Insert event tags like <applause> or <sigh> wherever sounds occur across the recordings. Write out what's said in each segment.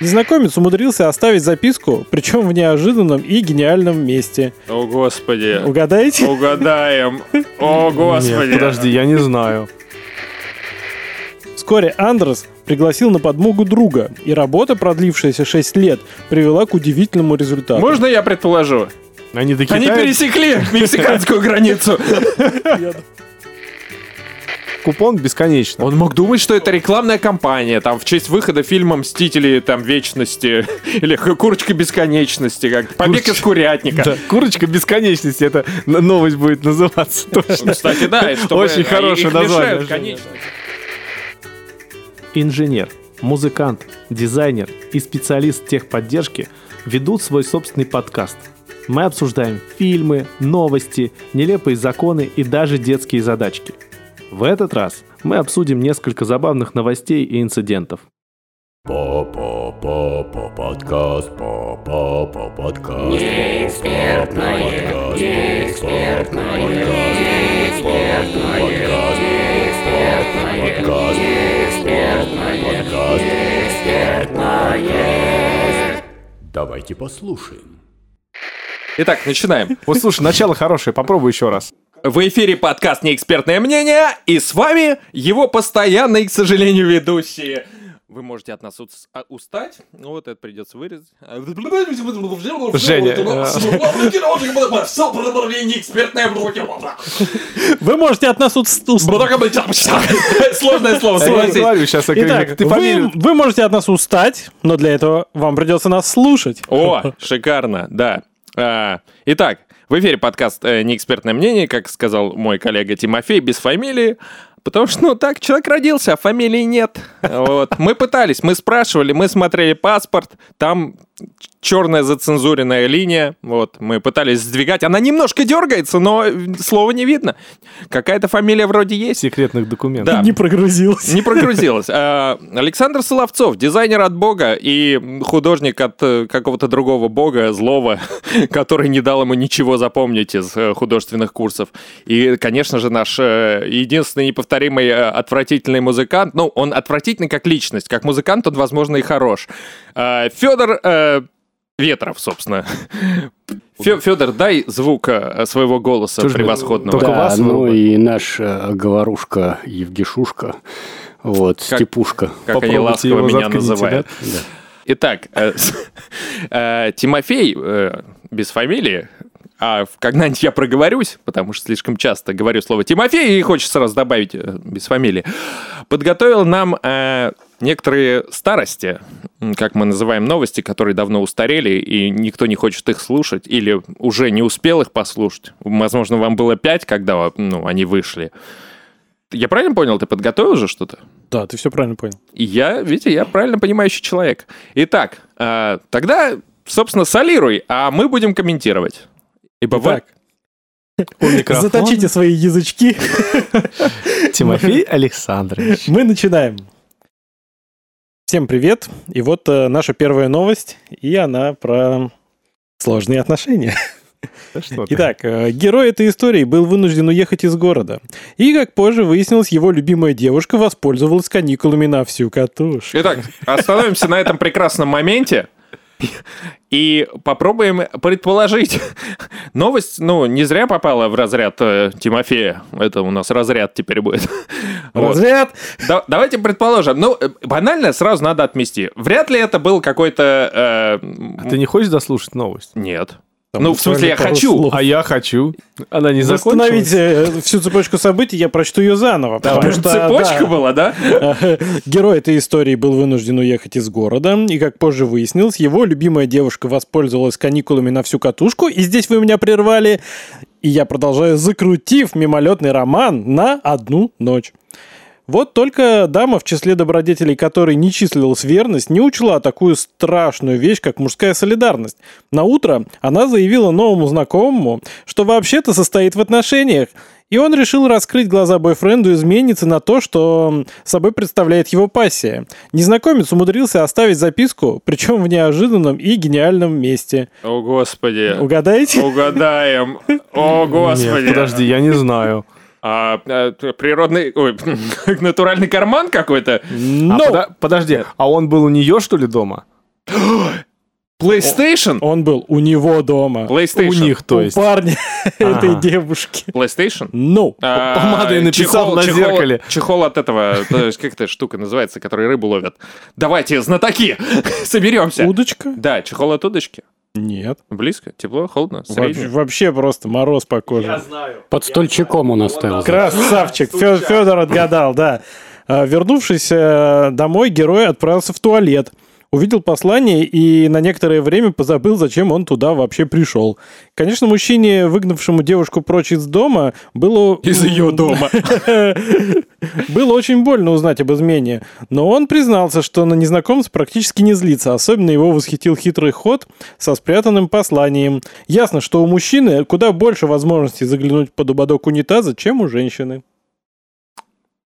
Незнакомец умудрился оставить записку, причем в неожиданном и гениальном месте. О, Господи. Угадайте? Угадаем. О, Господи. Нет, подожди, я не знаю. Вскоре Андрес пригласил на подмогу друга, и работа, продлившаяся 6 лет, привела к удивительному результату. Можно я предположу? Они до Они пересекли мексиканскую границу. <laughs> купон бесконечно. Он мог думать, что это рекламная кампания, там, в честь выхода фильма «Мстители, там, вечности» <laughs> или «Курочка бесконечности», как «Побег из курятника». Да, Курочка бесконечности, это новость будет называться <laughs> точно. Кстати, да, Очень хорошее название. конечно. Инженер, музыкант, дизайнер и специалист техподдержки ведут свой собственный подкаст. Мы обсуждаем фильмы, новости, нелепые законы и даже детские задачки. В этот раз мы обсудим несколько забавных новостей и инцидентов. По-по-по-по подкаст, по-по-по подкаст. Неэкспертное, неэкспертное, неэкспертное, неэкспертное, подкаст, неэкспертное, подкаст, неэкспертное. Давайте послушаем. Итак, начинаем. Вот слушай, начало хорошее, попробуй еще раз. В эфире подкаст «Неэкспертное мнение», и с вами его постоянные, к сожалению, ведущие. Вы можете от нас а, устать, ну вот это придется вырезать. Женя, Неэкспертное Вы можете от нас уст- уст- Сложное слово, согласись. сейчас Итак, вы можете от нас устать, но для этого вам придется нас слушать. О, <laughs> шикарно, да. А, Итак, в эфире подкаст э, «Неэкспертное мнение», как сказал мой коллега Тимофей, без фамилии. Потому что, ну, так, человек родился, а фамилии нет. Вот. Мы пытались, мы спрашивали, мы смотрели паспорт, там черная зацензуренная линия, вот, мы пытались сдвигать. Она немножко дергается, но слова не видно. Какая-то фамилия вроде есть. секретных документов. Да. Не прогрузилось. Не прогрузилась. А, Александр Соловцов, дизайнер от бога и художник от э, какого-то другого бога, злого, <laughs> который не дал ему ничего запомнить из э, художественных курсов. И, конечно же, наш э, единственный неповторимый э, отвратительный музыкант, ну, он отвратительный как личность, как музыкант он, возможно, и хорош. Федор Ветров, собственно. <laughs> Федор, дай звук э, своего голоса Слушай, превосходного. только Да, вас ну и наш э, говорушка Евгешушка, вот, Как- Степушка. Как они Попробуйте ласково его меня называют. да? Итак, э, <laughs> э, Тимофей, э, без фамилии, а когда-нибудь я проговорюсь, потому что слишком часто говорю слово Тимофей, и хочется сразу добавить э, без фамилии, подготовил нам э, некоторые старости, как мы называем новости, которые давно устарели, и никто не хочет их слушать, или уже не успел их послушать. Возможно, вам было пять, когда ну, они вышли. Я правильно понял, ты подготовил же что-то? Да, ты все правильно понял. Я, видите, я правильно понимающий человек. Итак, э, тогда, собственно, солируй, а мы будем комментировать. Ибо вы- Итак, микрофона заточите свои язычки. <laughs> Тимофей Александрович. Мы начинаем. Всем привет. И вот э, наша первая новость, и она про сложные отношения. Итак, э, герой этой истории был вынужден уехать из города. И, как позже выяснилось, его любимая девушка воспользовалась каникулами на всю катушку. Итак, остановимся на этом прекрасном моменте <laughs> и попробуем предположить. <laughs> Новость, ну, не зря попала в разряд э, Тимофея. Это у нас разряд теперь будет. <laughs> Вот. Разряд! Да- давайте предположим. Ну, э, банально сразу надо отмести. Вряд ли это был какой-то... э, А ты не хочешь дослушать новость? Нет. Там ну, в смысле, я хочу. слов. А я хочу. Она не закончилась. э, всю цепочку событий, я прочту ее заново. потому Прям что, цепочка да, была, да? <laughs> Герой этой истории был вынужден уехать из города, и, как позже выяснилось, его любимая девушка воспользовалась каникулами на всю катушку, и здесь вы меня прервали, и я продолжаю, закрутив мимолетный роман на одну ночь. Вот только дама, в числе добродетелей которой не числилась верность, не учла такую страшную вещь, как мужская солидарность. На утро она заявила новому знакомому, что вообще-то состоит в отношениях, и он решил раскрыть глаза бойфренду изменницы на то, что собой представляет его пассия. Незнакомец умудрился оставить записку, причем в неожиданном и гениальном месте. О, Господи. Угадайте? Угадаем. О, Господи. Нет, подожди, я не знаю. А, э, природный... Ой, <laughs> натуральный карман какой-то? А Но пода- подожди, а он был у нее, что ли, дома? <gasps> PlayStation? Он был у него дома. PlayStation. У них, то у есть. парня <laughs> этой девушки. PlayStation? Ну, А, помадой написал на зеркале. Чехол от этого, то есть как эта штука называется, которой рыбу ловят. Давайте, знатоки, <laughs> соберемся. удочка? Да, чехол от удочки. Нет. Близко, тепло, холодно, Вообще, среднее. вообще просто мороз по коже. знаю. Под стольчиком он оставил. Красавчик. Федор отгадал, да. А, Вернувшись э, домой, герой отправился в туалет. Увидел послание и на некоторое время позабыл, зачем он туда вообще пришел. Конечно, мужчине, выгнавшему девушку прочь из дома, было... Из ее дома. <laughs> Было очень больно узнать об измене, но он признался, что на незнакомца практически не злится. Особенно его восхитил хитрый ход со спрятанным посланием. Ясно, что у мужчины куда больше возможностей заглянуть под ободок унитаза, чем у женщины.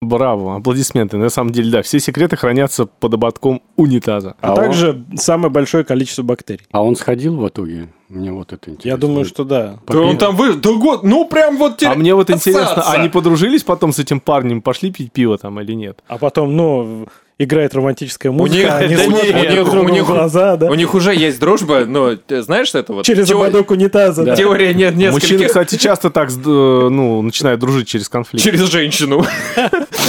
Браво, аплодисменты. На самом деле, да, все секреты хранятся под ободком унитаза. А, А также самое большое количество бактерий. А он сходил в итоге? Мне вот это интересно. Я думаю, что да. Да он там вы... Да год, ну прям вот... А мне вот интересно, Отсаться. они подружились потом с этим парнем, пошли пить пиво там или нет? А потом, ну, играет романтическая них- музыка, они да смотрят нет, друг у них- глаза, да? У них уже есть дружба, но ты знаешь это вот? Через теор- ободок унитаза, да. Теория нет Мужчины, нескольких... кстати, часто так, э, ну, начинают дружить через конфликт. Через женщину.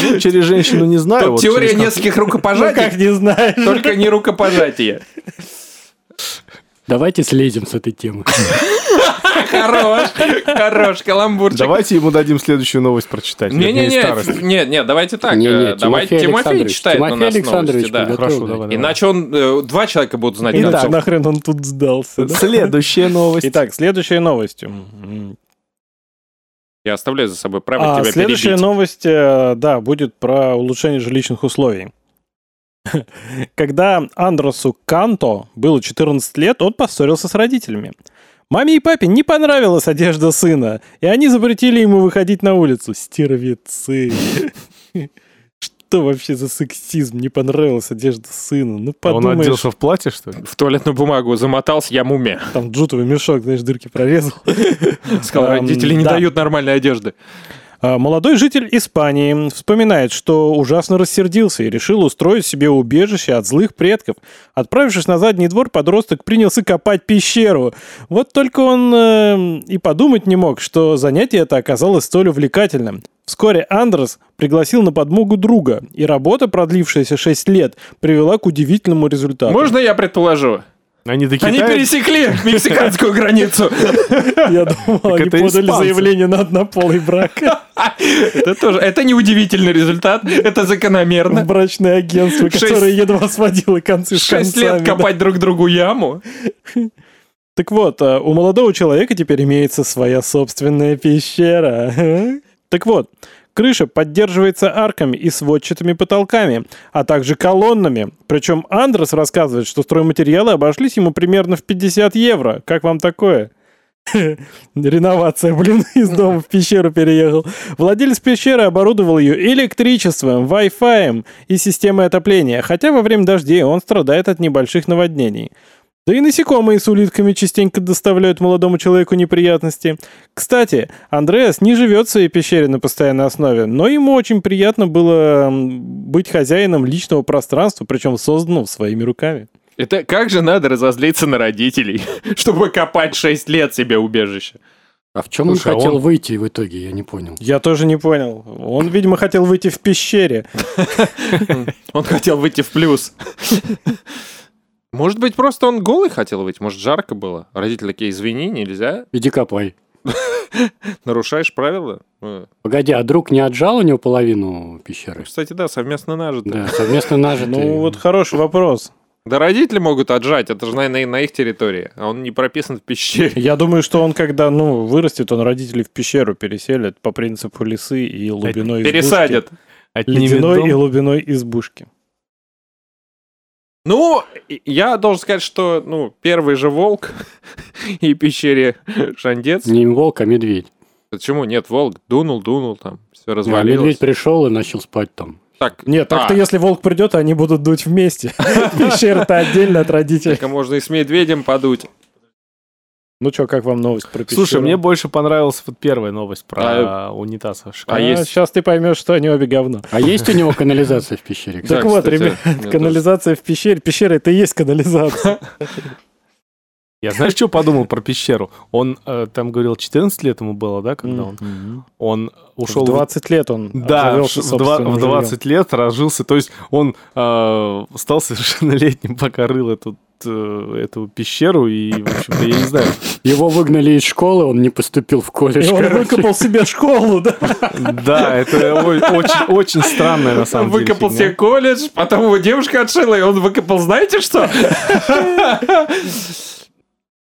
Ну, через женщину не знаю. Тут вот теория нескольких Ну, рукопожатий, как не знаешь. только не рукопожатие. Давайте слезем с этой темы. Хорош, хорош, каламбурчик. Давайте ему дадим следующую новость прочитать. вернее, Не-не-не, старость. нет, нет, давайте так. Не-не, э, Давайте Тимофей Тимофей читает на Тимофей нас Александрович новости, да. Хорошо, давай, давай. Иначе он, э, два человека будут знать. Иначе Иначе- нахрен он тут сдался, да? Следующая новость. Итак, следующая новость. Я оставляю за собой право А, тебя следующая перебить. новость, э, да, будет про улучшение жилищных условий. <laughs> Когда Андросу Канто было 14 лет, он поссорился с родителями. Маме и папе не понравилась одежда сына, и они запретили ему выходить на улицу. Стервецы. <laughs> Что вообще за сексизм? Не понравилась одежда сына. Ну, Он подумаешь, оделся в платье, что ли? В туалетную бумагу замотался, я муме. там джутовый мешок, знаешь, дырки прорезал. Сказал, родители не да. дают нормальной одежды. А, Молодой житель Испании вспоминает, что ужасно рассердился и решил устроить себе убежище от злых предков. Отправившись на задний двор, подросток принялся копать пещеру. Вот только он э, и подумать не мог, что занятие это оказалось столь увлекательным. Вскоре Андрес пригласил на подмогу друга, и работа, продлившаяся 6 лет, привела к удивительному результату. Можно я предположу? Они до Они пересекли мексиканскую границу. <laughs> Я думал, они подали испанцы. заявление на однополый брак <laughs> Это тоже, это не удивительный результат, это закономерно. брачное агентство, Шесть- которое едва сводило концы с Шесть концами. лет да. копать друг другу яму. Так вот, а, у молодого человека теперь имеется своя собственная пещера. Так вот, крыша поддерживается арками и сводчатыми потолками, а также колоннами. Причем Андрес рассказывает, что стройматериалы обошлись ему примерно в 50 евро. Как вам такое? <laughs> Реновация, блин, <laughs> из дома в пещеру переехал. Владелец пещеры оборудовал ее электричеством, Wi-Fi и системой отопления, хотя во время дождей он страдает от небольших наводнений. Да и насекомые с улитками частенько доставляют молодому человеку неприятности. Кстати, Андреас не живет в своей пещере на постоянной основе, но ему очень приятно было быть хозяином личного пространства, причем созданного своими руками. Это как же надо разозлиться на родителей, <laughs> чтобы копать 6 лет себе убежище? А в чем он Слушай, а хотел он- выйти в итоге, я не понял. Я тоже не понял. Он, видимо, хотел выйти в пещере. <laughs> Он хотел выйти в плюс. <laughs> Может быть, просто он голый хотел выйти? Может, жарко было? Родители такие, извини, нельзя? Иди копай. Нарушаешь правила? Э, Погоди, а друг не отжал у него половину пещеры? Кстати, да, совместно нажито. Да, совместно нажитые. Ну, вот хороший вопрос. Да родители могут отжать, это же на, на- на их территории, а он не прописан в пещере. Я думаю, что он, когда ну, вырастет, он родителей в пещеру переселит по принципу лисы и лубиной избушки. Пересадят. Ледяной дом. и лубиной избушки. Ну, я должен сказать, что ну, первый же волк <laughs> и пещере Шандец. Не волк, а медведь. Почему нет, волк дунул, дунул, там все А развалилось. медведь пришел и начал спать там. Так, Нет, так-то а, если волк придет, они будут дуть вместе. <laughs> Пещера-то отдельно от родителей. так можно и с медведем подуть. Ну что, как вам новость про Слушай, пещеру? мне больше понравилась вот первая новость про А- унитаз. А, А есть- Сейчас ты поймешь, что они обе говно. А есть у него канализация в пещере? Так вот, ребят, канализация в пещере. Пещера это и есть канализация. <laughs> Я знаешь, что подумал про пещеру? Он э, там говорил, 14 лет ему было, да, когда он? Мгм. Он ушел В 20 лет он Да, в, два- собственным в 20 лет разжился. То есть он э, стал совершеннолетним, <laughs> пока рыл эту, э, эту пещеру. И, в общем-то, я не знаю. Его выгнали из школы, он не поступил в колледж. жильем. И он короче. выкопал себе школу, да? Да, это очень, очень странная на самом деле. выкопал себе колледж, потом его девушка отшила, и он выкопал, знаете что? <laughs>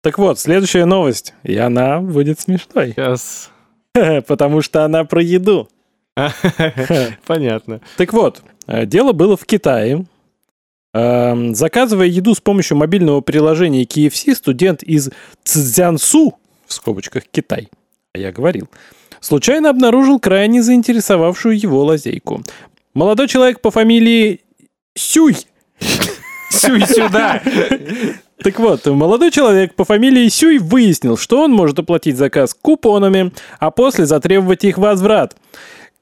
Так вот, следующая новость. И она будет смешной. Сейчас. <laughs> Потому что она про еду. <laughs> Понятно. Так вот, э, дело было в Китае. Эм, Заказывая еду с помощью мобильного приложения KFC, студент из Цзянсу, в скобочках Китай, а я говорил, случайно обнаружил крайне заинтересовавшую его лазейку. Молодой человек по фамилии Сюй Сюй сюда. <laughs> Так вот, молодой человек по фамилии Сюй выяснил, что он может оплатить заказ купонами, а после затребовать их возврат.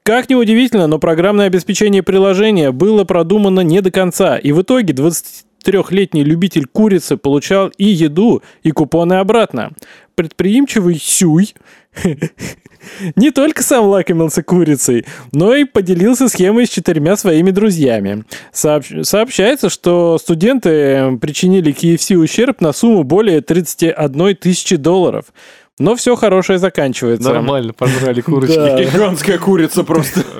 Как ни удивительно, но программное обеспечение приложения было продумано не до конца, и в итоге 23-летний любитель курицы получал и еду, и купоны обратно. Предприимчивый Сюй <laughs> не только сам лакомился курицей, но и поделился схемой с четырьмя своими друзьями. Сообщ- Сообщается, что студенты причинили KFC ущерб на сумму более 31 тысячи долларов. Но все хорошее заканчивается. Нормально, пожрали курочки. <laughs> Гигантская курица просто. <laughs>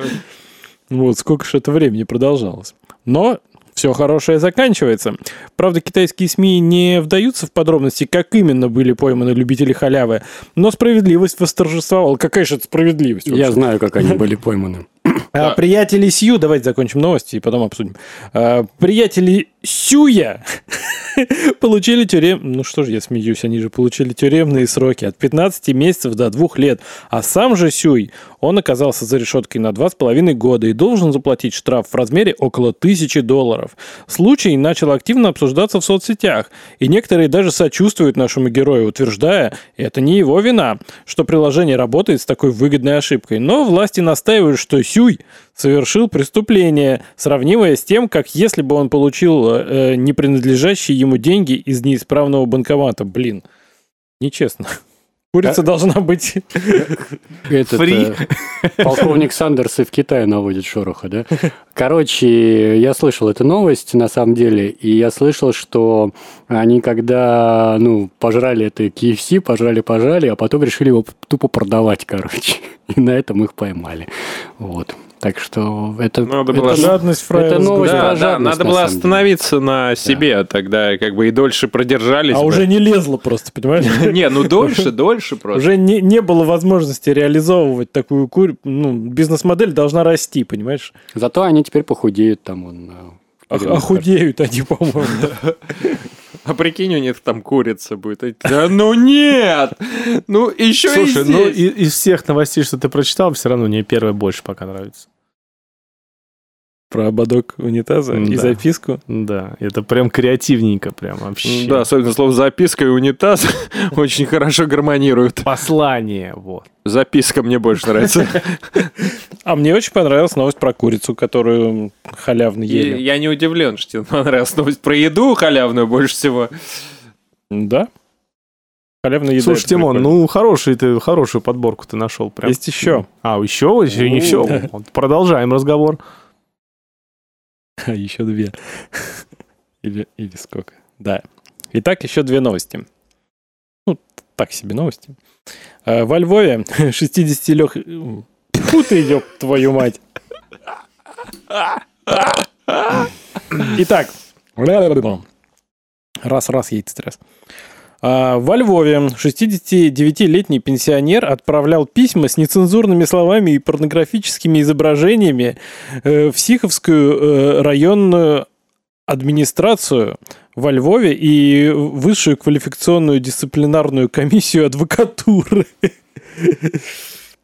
Вот сколько же это времени продолжалось. Но все хорошее заканчивается. Правда, китайские СМИ не вдаются в подробности, как именно были пойманы любители халявы, но справедливость восторжествовала. Какая же это справедливость? Я знаю, как они <laughs> были пойманы. А, приятели Сью, давайте закончим новости и потом обсудим. А, приятели Сюя <laughs> получили тюрем... Ну что же я смеюсь, они же получили тюремные сроки от 15 месяцев до 2 лет. А сам же Сюй, он оказался за решеткой на 2,5 года и должен заплатить штраф в размере около 1000 долларов. Случай начал активно обсуждаться в соцсетях, и некоторые даже сочувствуют нашему герою, утверждая, это не его вина, что приложение работает с такой выгодной ошибкой. Но власти настаивают, что Сюй совершил преступление, сравнимое с тем, как если бы он получил э, не принадлежащие ему деньги из неисправного банкомата. Блин, нечестно. Курица должна быть... Этот, Фри. э, полковник Сандерс и в Китае наводит шороха, да? Короче, я слышал эту новость, на самом деле, и я слышал, что они когда, ну, пожрали это KFC, пожрали-пожрали, а потом решили его тупо продавать, короче. <laughs> И на этом их поймали. Вот. Так что это... Надо это- было Жадность фраера это новость гуся. про Да, да, жадность, надо на было самом деле. остановиться на себе, тогда как бы и дольше продержались. А бы. уже не лезло просто, понимаешь? <laughs> Не, ну дольше, <laughs> дольше просто. Уже не, не было возможности реализовывать такую курь... Ну, бизнес-модель должна расти, понимаешь? Зато они теперь похудеют там. Он. Охудеют они, <laughs> по-моему. А прикинь, у них там курица будет. Да ну нет! Ну еще Слушай, и ну здесь. и- из всех новостей, что ты прочитал, все равно мне первая больше пока нравится. Про ободок унитаза и Да. записку. Да, это прям креативненько, прям вообще. Да, особенно слово записка и унитаз <laughs> очень хорошо гармонируют. Послание, вот. Записка мне больше нравится. <laughs> А мне очень понравилась новость про курицу, которую халявно И ели. Я не удивлен, что тебе <laughs> понравилась новость про еду халявную больше всего. Да? Халявная еда. Слушай, Тимон, ну хороший ты, хорошую подборку ты нашел. Прям. Есть еще. А, еще? Еще не все. Продолжаем разговор. <laughs> А, еще две. Или, или сколько. Да. Итак, еще две новости. Ну, так себе новости. А, Во Львове <laughs> 60 лех... Фу ты, ёб твою мать. Итак. Раз-раз яйцестресс. А, Во Львове 69-летний пенсионер отправлял письма с нецензурными словами и порнографическими изображениями э, в Сиховскую э, районную администрацию во Львове и высшую квалификационную дисциплинарную комиссию адвокатуры. <laughs>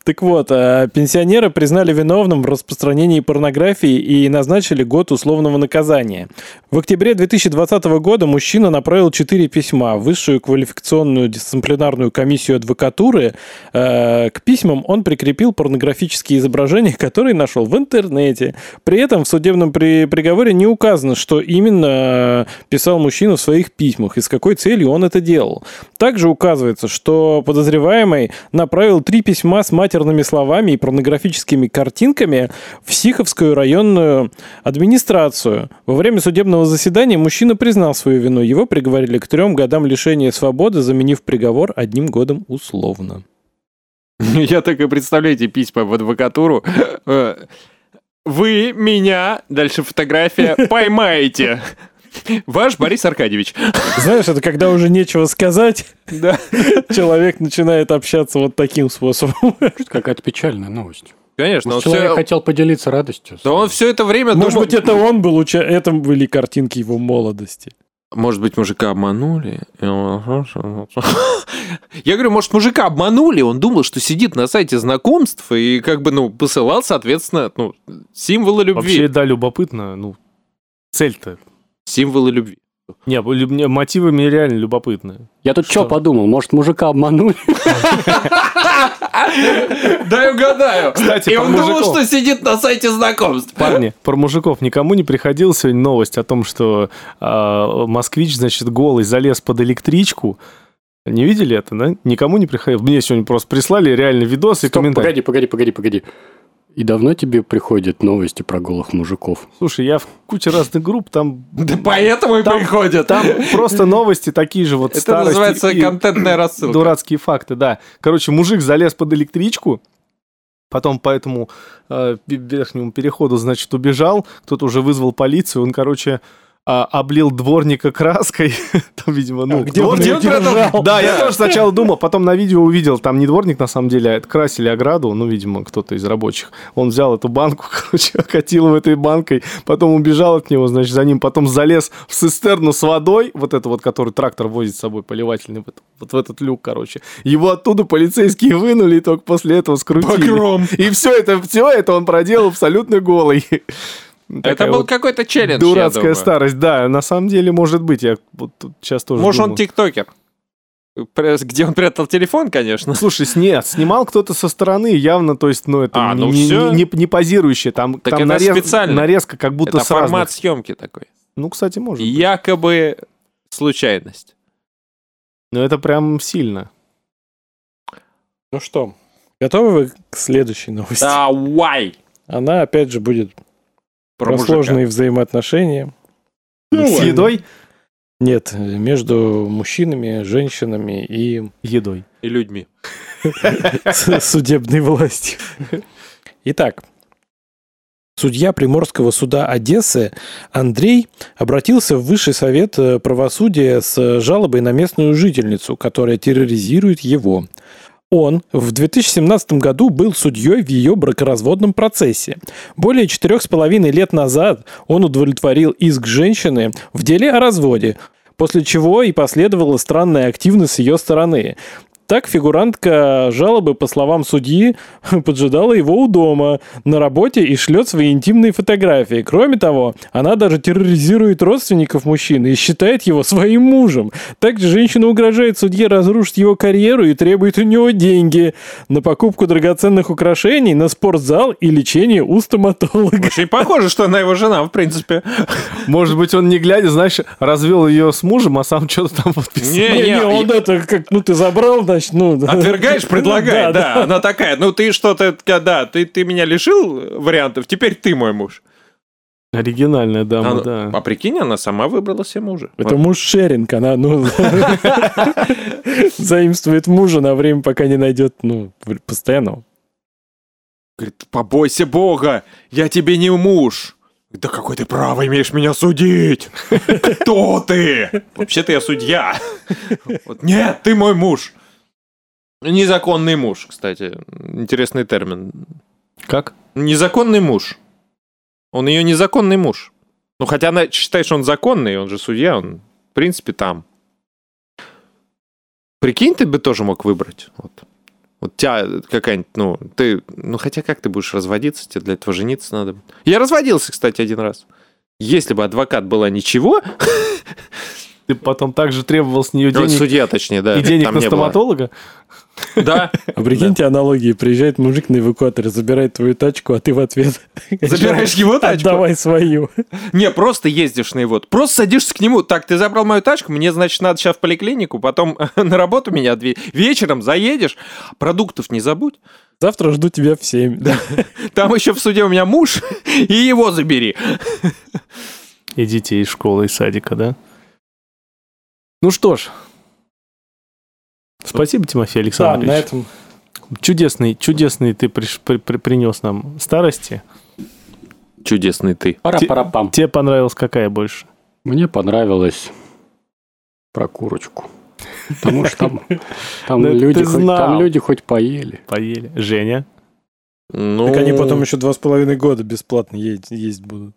Так вот, а пенсионера признали виновным в распространении порнографии и назначили год условного наказания. В октябре 2020 года мужчина направил четыре письма в Высшую квалификационную дисциплинарную комиссию адвокатуры. Э, К письмам он прикрепил порнографические изображения, <laughs> которые нашел в интернете. При этом в судебном при- приговоре не указано, что именно э, писал мужчина в своих письмах и с какой целью он это делал. Также указывается, что подозреваемый направил три письма с матерными словами и порнографическими картинками в Сиховскую районную администрацию. Во время судебного заседания мужчина признал свою вину. Его приговорили к трем годам лишения свободы, заменив приговор одним годом условно. <laughs> Я так и представляю эти письма в адвокатуру. Э, Вы меня, дальше фотография, <laughs> поймаете. Ваш Борис Аркадьевич. Знаешь, это когда уже нечего сказать, Да. <laughs> человек начинает общаться вот таким способом. Какая-то печальная новость. Конечно, он Может, человек все... хотел поделиться радостью. Да он все это время Может думал- быть, это он был, уча- это были картинки его молодости. Может быть, мужика обманули? <laughs> Я говорю, может, мужика обманули, он думал, что сидит на сайте знакомств и как бы, ну, посылал, соответственно, ну, символы любви. Вообще, да, любопытно. Ну, цель-то. Символы любви. Не, мотивы мне реально любопытны. Я тут что Что? подумал, может, мужика обманули? Дай угадаю. Кстати, И он думал, что сидит на сайте знакомств. Парни, про мужиков никому не приходила сегодня новость о том, что а, москвич, значит, голый залез под электричку. Не видели это, да? Никому не приходило. Мне сегодня просто прислали реально видосы и Стоп, комментарии. погоди, погоди, погоди, погоди. И давно тебе приходят новости про голых мужиков? Слушай, я в куче разных групп, там, Да поэтому и Там- приходят. там просто новости такие же вот Это старости называется и контентная рассылка. Дурацкие факты, да. Короче, мужик залез под электричку, потом по этому э, верхнему переходу, значит, убежал, кто-то уже вызвал полицию, он, короче, а, облил дворника краской, <laughs> там, видимо, ну, А где он дворник- её держал? Да, я <laughs> тоже сначала думал, потом на видео увидел, там не дворник на самом деле, а это красили ограду, ну, видимо, кто-то из рабочих. Он взял эту банку, <laughs> короче, окатил его этой банкой, потом убежал от него, значит, за ним потом залез в цистерну с водой, вот это вот, который трактор возит с собой, поливательный, вот, вот в этот люк, короче. Его оттуда полицейские вынули и только после этого скрутили. Багром. И все это, все это он проделал абсолютно голый. Это был вот какой-то челлендж, я Дурацкая думаю. старость, да, на самом деле, может быть, я вот тут сейчас тоже Может, он думаю. тиктокер. Пре- Где он прятал телефон, конечно. Слушай, нет, снимал кто-то со стороны, явно, то есть, ну, это А, не, ну не, всё. не, не позирующее, там, Так там это нарез- специально. нарезка как будто Это с разных. формат съемки такой. Ну, кстати, может. быть. Якобы случайность. Но это прям сильно. Ну что, готовы вы к следующей новости? Давай! Она, опять же, будет Про про мужика. сложные взаимоотношения. с едой? Нет, между мужчинами, женщинами и Едой. И людьми. <laughs> судебной властью. Итак, судья Приморского суда Одессы Андрей обратился в Высший совет э, правосудия с жалобой на местную жительницу, которая терроризирует его. Он в 2017 году был судьей в ее бракоразводном процессе. Более четырех с половиной лет назад он удовлетворил иск женщины в деле о разводе, после чего и последовала странная активность с ее стороны. Так фигурантка жалобы, по словам судьи, <laughs> поджидала его у дома, на работе и шлет свои интимные фотографии. Кроме того, она даже терроризирует родственников мужчины и считает его своим мужем. Также женщина угрожает судье разрушить его карьеру и требует у него деньги на покупку драгоценных украшений, на спортзал и лечение у стоматолога. Очень похоже, что она его жена, в принципе. Может быть, он не глядя, знаешь, развел ее с мужем, а сам что-то там подписал. Не, Не, он это как, ну ты забрал, значит, ну... Отвергаешь, предлагай, <laughs> Да, да, Она такая, ну ты что-то, да, ты, ты меня лишил вариантов, теперь ты мой муж. Оригинальная дама, Она- да. А прикинь, она сама выбрала себе мужа. Это муж шеринг, она, ну, <laughs> заимствует мужа на время, пока не найдет, ну, постоянного. Говорит, побойся Бога, я тебе не муж. Да какое ты право имеешь меня судить? <laughs> Кто ты? Вообще-то я судья. Вот, Нет, ты мой муж. Незаконный муж, кстати. Интересный термин. Как? Незаконный муж. Он ее незаконный муж. Ну, хотя она считает, что он законный, он же судья, он, в принципе, там. Прикинь, ты бы тоже мог выбрать. Вот. Вот тебя какая-нибудь, ну, ты, ну, хотя как ты будешь разводиться, тебе для этого жениться надо. Я разводился, кстати, один раз. если бы адвокат была ничего, <laughs> Ты потом также требовал с нее ну, денег судья точнее, да. и денег там на было. стоматолога? Да. А <laughs> прикиньте аналогии. Приезжает мужик на эвакуаторе, забирает твою тачку, а ты в ответ... <laughs> Забираешь <laughs> его тачку? Отдавай свою. Не, просто ездишь на его. Просто садишься к нему. Так, ты забрал мою тачку, мне, значит, надо сейчас в поликлинику, потом на работу меня Вечером заедешь, продуктов не забудь. Завтра жду тебя в 7. Там еще в суде у меня муж, и его забери. И детей из школы, из садика, да? Ну что ж. Спасибо, Тимофей Да, Александрович. на этом... Чудесный, чудесный ты приш- при- при- принес нам старости. Чудесный ты. Пара-пара-пам. Тебе понравилась какая больше? Мне понравилось про курочку. Потому что там, там, Да люди, хоть, там люди хоть поели. Поели. Женя. Ну, Так они потом еще два с половиной года бесплатно есть, есть будут.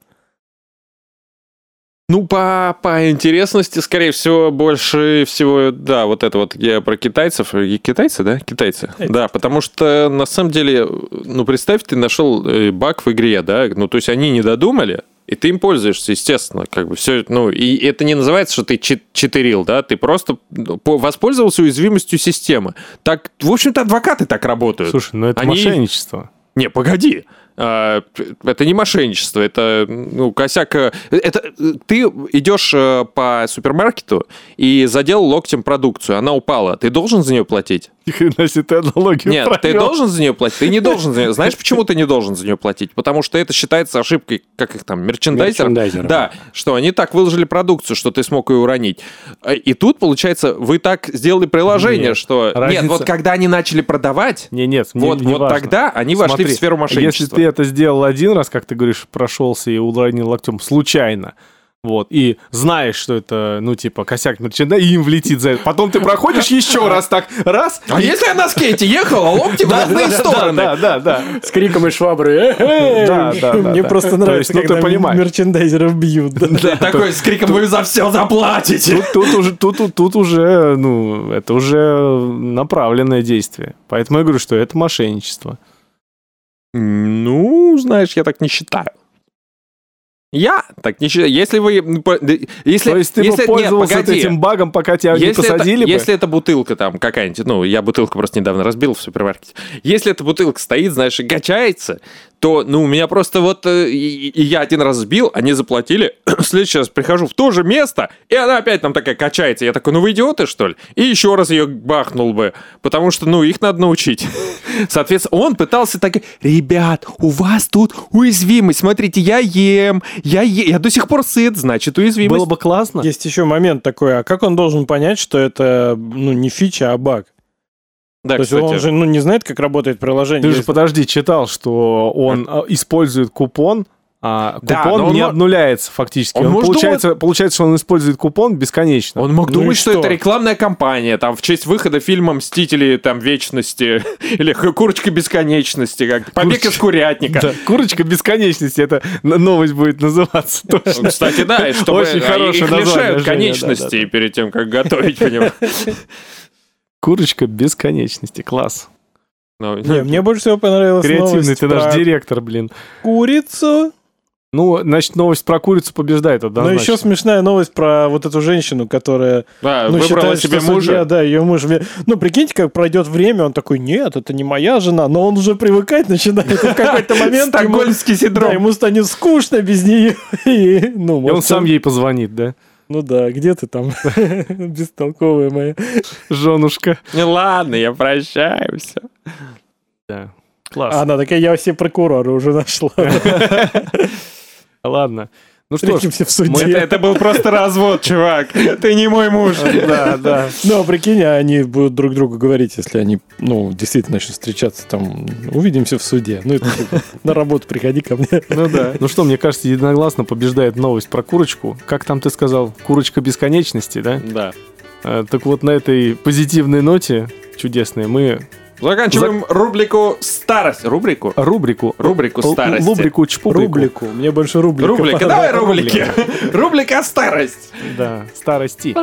Ну, по, по интересности, скорее всего, больше всего, да, вот это вот я про китайцев. И Китайцы, да? Китайцы. Китайцы. Да, потому что, на самом деле, ну, представь, ты нашел э, баг в игре, да? Ну, то есть они не додумали, и ты им пользуешься, естественно, как бы все, ну, и это не называется, что ты чит- читерил, да, ты просто ну, по- воспользовался уязвимостью системы. Так, в общем-то, адвокаты так работают. Слушай, ну это Они- мошенничество. Не, погоди. А, Это не мошенничество, это ну, косяк. э, Это ты идешь э, по супермаркету и задел локтем продукцию, она упала. Ты должен за нее платить? Ни хрена себе ты аналогию Нет, ты провел. должен за нее платить. Ты не должен за нее. <laughs> Знаешь, почему ты не должен за нее платить? Потому что это считается ошибкой, как их там, мерчендайзеров. Мерчендайзеров. Да, что они так выложили продукцию, что ты смог ее уронить. А, И тут, получается, вы так сделали приложение, Нет, что... Нет, разница- вот когда они начали продавать, Не, нет, не- вот, не вот важно. тогда они вошли Смотри, в сферу Если мошенничества. Ты это сделал один раз, как ты говоришь, прошелся и уронил локтем случайно, вот, и знаешь, что это, ну, типа, косяк мерченда, и им влетит за это. Потом ты проходишь еще раз так, раз, А если я на скейте ехал, а локти в разные стороны? Да, да, да. С криком из швабры. Да, да, да, Мне просто То нравится, есть, ну, ты когда понимаешь. мерчендайзеров бьют. да. Да, такой с криком «Вы за все заплатите!» Тут, уже, тут, тут, тут уже, ну, это уже направленное действие. Поэтому я говорю, что это мошенничество. Ну, знаешь, я так не считаю. Я так не считаю. Если вы... ну, Если, То есть ты если, бы пользовался нет, погоди. этим багом, пока тебя не Если посадили это, бы? если это бутылка там какая-нибудь, ну, я бутылку просто недавно разбил в супермаркете. Если эта бутылка стоит, знаешь, и качается, то, ну, у меня просто вот... э, И, и я один раз сбил, они заплатили. <clears throat> в следующий раз прихожу в то же место, и она опять там такая качается. Я такой, ну вы идиоты, что ли? И еще раз ее бахнул бы. Потому что, ну, их надо научить. <laughs> Соответственно, он пытался так... Ребят, у вас тут уязвимость. Смотрите, я ем, я. Я до сих пор сыт, значит, уязвимость. Было бы классно. Есть еще момент такой, а как он должен понять, что это ну, не фича, а баг? Да, То есть кстати. он же ну, не знает, как работает приложение. Ты же, подожди, читал, что он а, использует купон, а Да, купон но он не мо- обнуляется фактически. Он Он получается, получается, что он использует купон бесконечно. Он мог Ну думать, что? что? это рекламная кампания, там, в честь выхода фильма «Мстители там, вечности» <laughs> или «Курочка бесконечности», как «Побег Курочка. из курятника». Да, курочка бесконечности, это новость будет называться точно. Ну, Кстати, да, и чтобы Очень хорошее их название, конечностей да, да, перед тем, как готовить, понимаешь? <laughs> Курочка бесконечности, класс. Ну, Не, мне больше всего понравилась Креативный новость ты наш про директор, блин. курицу. Ну, значит, новость про курицу побеждает Но однозначно. еще смешная новость про вот эту женщину, которая Да, ну, выбрала считает, себе что мужа. судья, да, ее муж. Ну, прикиньте, как пройдет время, он такой, нет, это не моя жена, но он уже привыкать начинает. И в какой-то <laughs> момент Стокгольмский да, синдром. ему станет скучно без нее. <laughs> И, ну, И он сам ей позвонит, да? Ну да, где ты там, <laughs> бестолковая моя. Женушка. Ну ладно, я прощаю, все. Да. Класс. А она такая, я все прокуроры уже нашла. Ладно. Ну что ж, Встретимся в Это, суде. это был просто развод, чувак. Ты не мой муж. да, да. Ну, а прикинь, они будут друг другу говорить, если они, ну, действительно начнут встречаться, там, увидимся в суде. Ну, это типа, на работу приходи ко мне. Ну да. Ну что, мне кажется, единогласно побеждает новость про курочку. Как там ты сказал? Курочка бесконечности, да? Да. Э, Так вот, на этой позитивной ноте чудесной мы Заканчиваем рубрику «Старость». Рубрику? рубрику... Рубрику старости. Рубрику чпубрику. Рублику. Мне больше рублика. Рубрика. Давай рубрики. <laughs> Рубрика «Старость». Да, старости.